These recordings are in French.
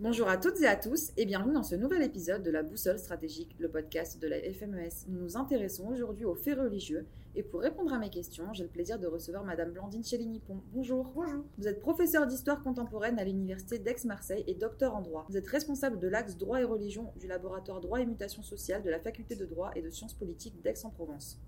Bonjour à toutes et à tous et bienvenue dans ce nouvel épisode de la Boussole stratégique, le podcast de la FMES. Nous nous intéressons aujourd'hui aux faits religieux et pour répondre à mes questions, j'ai le plaisir de recevoir Madame Blandine Chéligny-Pont. Bonjour. Bonjour. Vous êtes professeur d'histoire contemporaine à l'université d'Aix-Marseille et docteur en droit. Vous êtes responsable de l'axe droit et religion du laboratoire droit et mutation sociale de la faculté de droit et de sciences politiques d'Aix-en-Provence.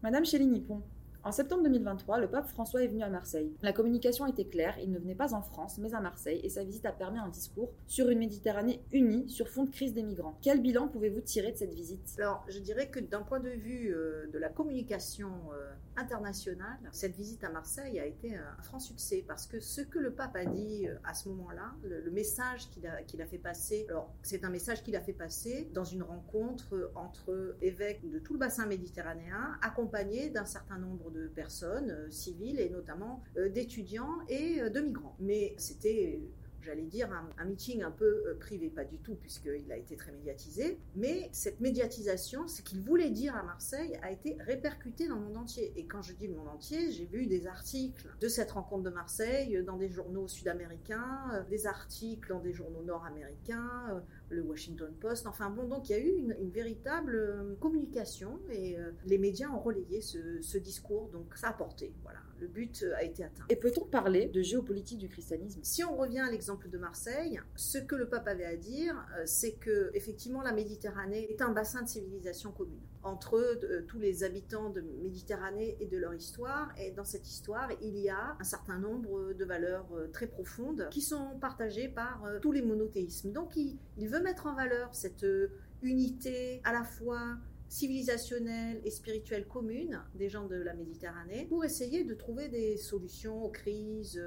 Madame Chéligny-Pont, en septembre 2023, le pape François est venu à Marseille. La communication était claire, il ne venait pas en France, mais à Marseille, et sa visite a permis un discours sur une Méditerranée unie sur fond de crise des migrants. Quel bilan pouvez-vous tirer de cette visite? Alors, je dirais que d'un point de vue euh, de la communication euh, internationale, cette visite à Marseille a été un franc succès, parce que ce que le pape a dit euh, à ce moment-là, le, message qu'il a, qu'il a fait passer, alors c'est un message qu'il a fait passer dans une rencontre entre évêques de tout le bassin méditerranéen, accompagné d'un certain nombre de personnes euh, civiles et notamment euh, d'étudiants et euh, de migrants. Mais c'était j'allais dire, un, meeting un peu privé, pas du tout, puisqu'il a été très médiatisé. Mais cette médiatisation, ce qu'il voulait dire à Marseille, a été répercuté dans le monde entier. Et quand je dis le monde entier, j'ai vu des articles de cette rencontre de Marseille dans des journaux sud-américains, des articles dans des journaux nord-américains, le Washington Post. Enfin bon, donc il y a eu une, véritable euh, communication et euh, les médias ont relayé ce, discours, donc ça a porté. Voilà, le but euh, a été atteint. Et peut-on parler de géopolitique du christianisme? Si on revient à l'exemple de Marseille, ce que le pape avait à dire, c'est que effectivement la Méditerranée est un bassin de civilisation commune entre tous les habitants de Méditerranée et de leur histoire. Et dans cette histoire, il y a un certain nombre de valeurs très profondes qui sont partagées par tous les monothéismes. Donc il, il veut mettre en valeur cette euh, unité à la fois civilisationnelle et spirituelle commune des gens de la Méditerranée pour essayer de trouver des solutions aux crises.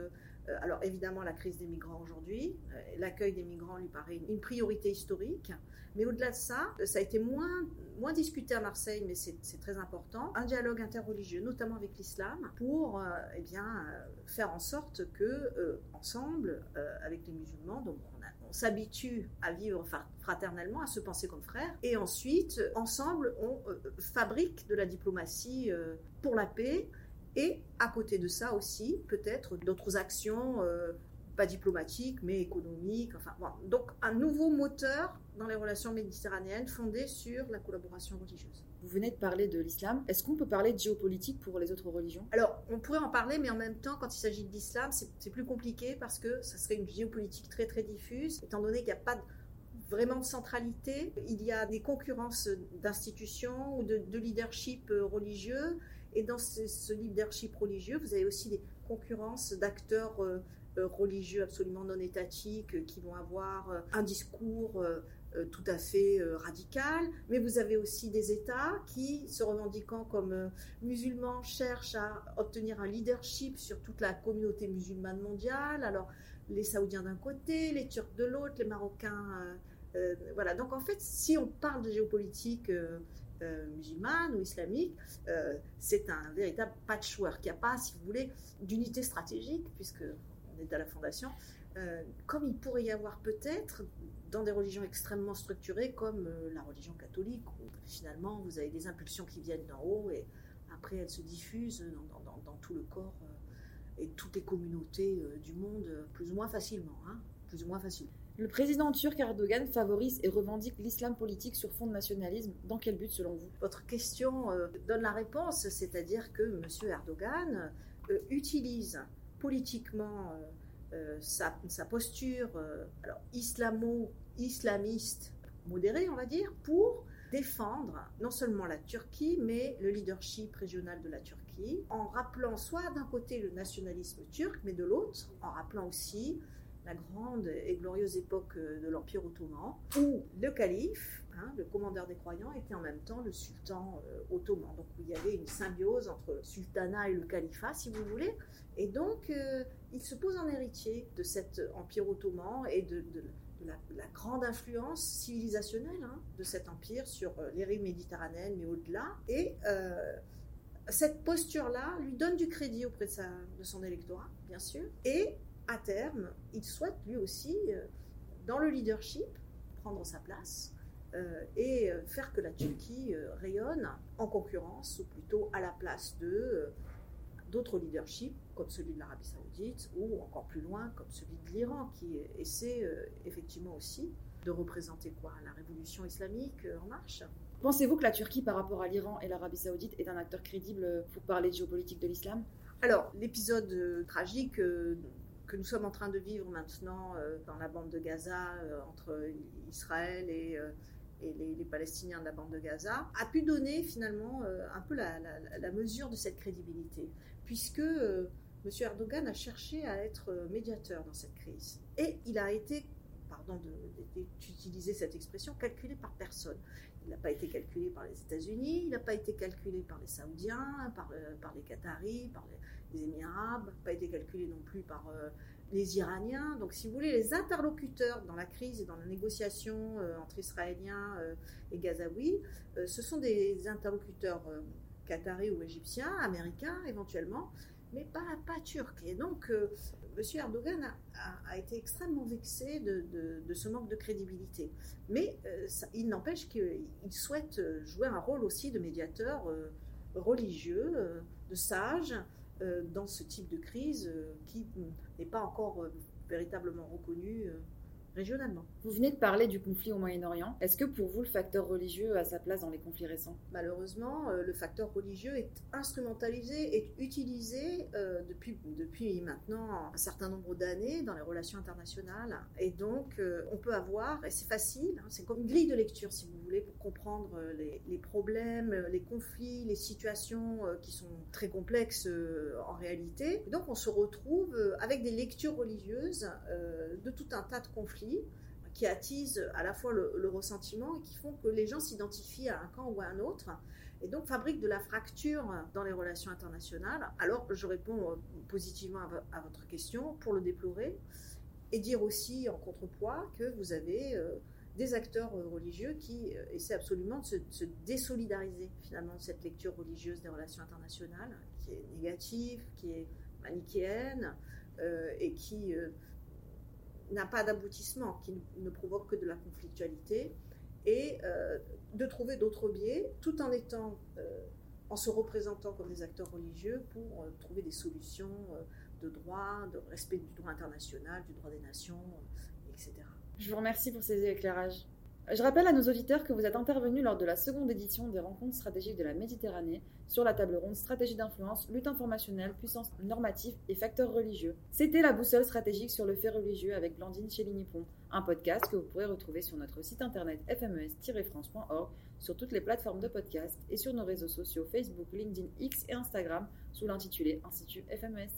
Euh, alors évidemment la crise des migrants aujourd'hui, euh, l'accueil des migrants lui paraît une priorité historique, mais au-delà de ça, ça a été moins, moins discuté à Marseille, mais c'est très important, un dialogue interreligieux, notamment avec l'islam, pour eh bien, faire en sorte que ensemble, avec les musulmans, on s'habitue à vivre fraternellement, à se penser comme frères, et ensuite, ensemble, on euh, fabrique de la diplomatie euh, pour la paix, et à côté de ça aussi, peut-être d'autres actions, euh, pas diplomatiques, mais économiques, enfin, donc un nouveau moteur dans les relations méditerranéennes fondé sur la collaboration religieuse. Vous venez de parler de l'islam. Est-ce qu'on peut parler de géopolitique pour les autres religions? Alors, on pourrait en parler, mais en même temps, quand il s'agit de l'islam, c'est plus compliqué parce que ça serait une géopolitique très très diffuse, étant donné qu'il n'y a pas vraiment de centralité. Il y a des concurrences d'institutions ou de, leadership religieux. Et dans ce, leadership religieux, vous avez aussi des concurrences d'acteurs euh, euh, religieux absolument non étatiques qui vont avoir euh, un discours euh, tout à fait euh, radical, mais vous avez aussi des États qui, se revendiquant comme euh, musulmans, cherchent à obtenir un leadership sur toute la communauté musulmane mondiale. Alors, les Saoudiens d'un côté, les Turcs de l'autre, les Marocains. voilà. Donc, en fait, si on parle de géopolitique musulmane ou islamique, c'est un véritable patchwork. Il n'y a pas, si vous voulez, d'unité stratégique, puisque on est à la fondation, comme il pourrait y avoir peut-être dans des religions extrêmement structurées comme euh, la religion catholique, où finalement vous avez des impulsions qui viennent d'en haut et après elles se diffusent dans, tout le corps euh, et toutes les communautés euh, du monde plus ou moins facilement. Hein, plus ou moins facilement. Le président turc Erdogan favorise et revendique l'islam politique sur fond de nationalisme. Dans quel but selon vous? Votre question donne la réponse, c'est-à-dire que M. Erdogan utilise politiquement euh, sa, posture euh, alors islamo-islamiste modérée, on va dire, pour défendre non seulement la Turquie, mais le leadership régional de la Turquie, en rappelant soit d'un côté le nationalisme turc, mais de l'autre, en rappelant aussi la grande et glorieuse époque euh, de l'Empire ottoman, où le calife, hein, le commandeur des croyants, était en même temps le sultan ottoman. Donc il y avait une symbiose entre le sultanat et le califat, si vous voulez. Et donc il se pose en héritier de cet empire ottoman et de, la, grande influence civilisationnelle hein, de cet empire sur euh, les rives méditerranéennes, mais au-delà. Et euh, cette posture-là lui donne du crédit auprès de, son électorat, bien sûr. Et à terme, il souhaite lui aussi, euh, dans le leadership, prendre sa place. et faire que la Turquie rayonne en concurrence, ou plutôt à la place de d'autres leaderships, comme celui de l'Arabie saoudite, ou encore plus loin, comme celui de l'Iran, qui essaie euh, effectivement aussi de représenter quoi? La révolution islamique euh, en marche? Pensez-vous que la Turquie, par rapport à l'Iran et l'Arabie saoudite, est un acteur crédible pour parler de géopolitique de l'islam? Alors, l'épisode euh, tragique que nous sommes en train de vivre maintenant dans la bande de Gaza entre Israël et et les, Palestiniens de la bande de Gaza, a pu donner finalement euh, un peu la, mesure de cette crédibilité, puisque euh, M. Erdogan a cherché à être euh, médiateur dans cette crise. Et il a été, d'utiliser cette expression, calculé par personne. Il n'a pas été calculé par les États-Unis, il n'a pas été calculé par les Saoudiens, par, par les Qataris, par les, Émirats pas été calculé non plus par les Iraniens. Donc, si vous voulez, les interlocuteurs dans la crise et dans la négociation euh, entre Israéliens euh, et Gazaouis, euh, ce sont des interlocuteurs qataris ou égyptiens, américains éventuellement, mais pas, pas turcs. Et donc, M. Erdogan a, été extrêmement vexé de, ce manque de crédibilité. Mais il n'empêche qu'il souhaite jouer un rôle aussi de médiateur religieux, de sage, euh, dans ce type de crise euh, qui n'est pas encore euh, véritablement reconnu régionalement. Vous venez de parler du conflit au Moyen-Orient. Est-ce que pour vous, le facteur religieux a sa place dans les conflits récents? Malheureusement, euh, le facteur religieux est instrumentalisé et utilisé euh, depuis, depuis maintenant un certain nombre d'années dans les relations internationales. Et donc, euh, on peut avoir, et c'est facile, hein, c'est comme une grille de lecture, si vous voulez, pour comprendre les, les problèmes, les conflits, les situations qui sont très complexes en réalité. Et donc, on se retrouve avec des lectures religieuses de tout un tas de conflits qui attisent à la fois le, ressentiment et qui font que les gens s'identifient à un camp ou à un autre et donc fabriquent de la fracture dans les relations internationales. Alors je réponds euh, positivement à, votre question pour le déplorer et dire aussi en contrepoids que vous avez euh, des acteurs euh, religieux qui essaient absolument de se, désolidariser finalement de cette lecture religieuse des relations internationales qui est négative, qui est manichéenne et qui n'a pas d'aboutissement, qui ne provoque que de la conflictualité, et euh, de trouver d'autres biais, tout en étant, euh, en se représentant comme des acteurs religieux pour euh, trouver des solutions de droit, de respect du droit international, du droit des nations, etc. Je vous remercie pour ces éclairages. Je rappelle à nos auditeurs que vous êtes intervenus lors de la seconde édition des rencontres stratégiques de la Méditerranée sur la table ronde Stratégie d'influence, lutte informationnelle, puissance normative et facteurs religieux. C'était la boussole stratégique sur le fait religieux avec Blandine Chélinipon, un podcast que vous pourrez retrouver sur notre site internet fmes-france.org, sur toutes les plateformes de podcast et sur nos réseaux sociaux Facebook, LinkedIn, X et Instagram sous l'intitulé Institut FMES.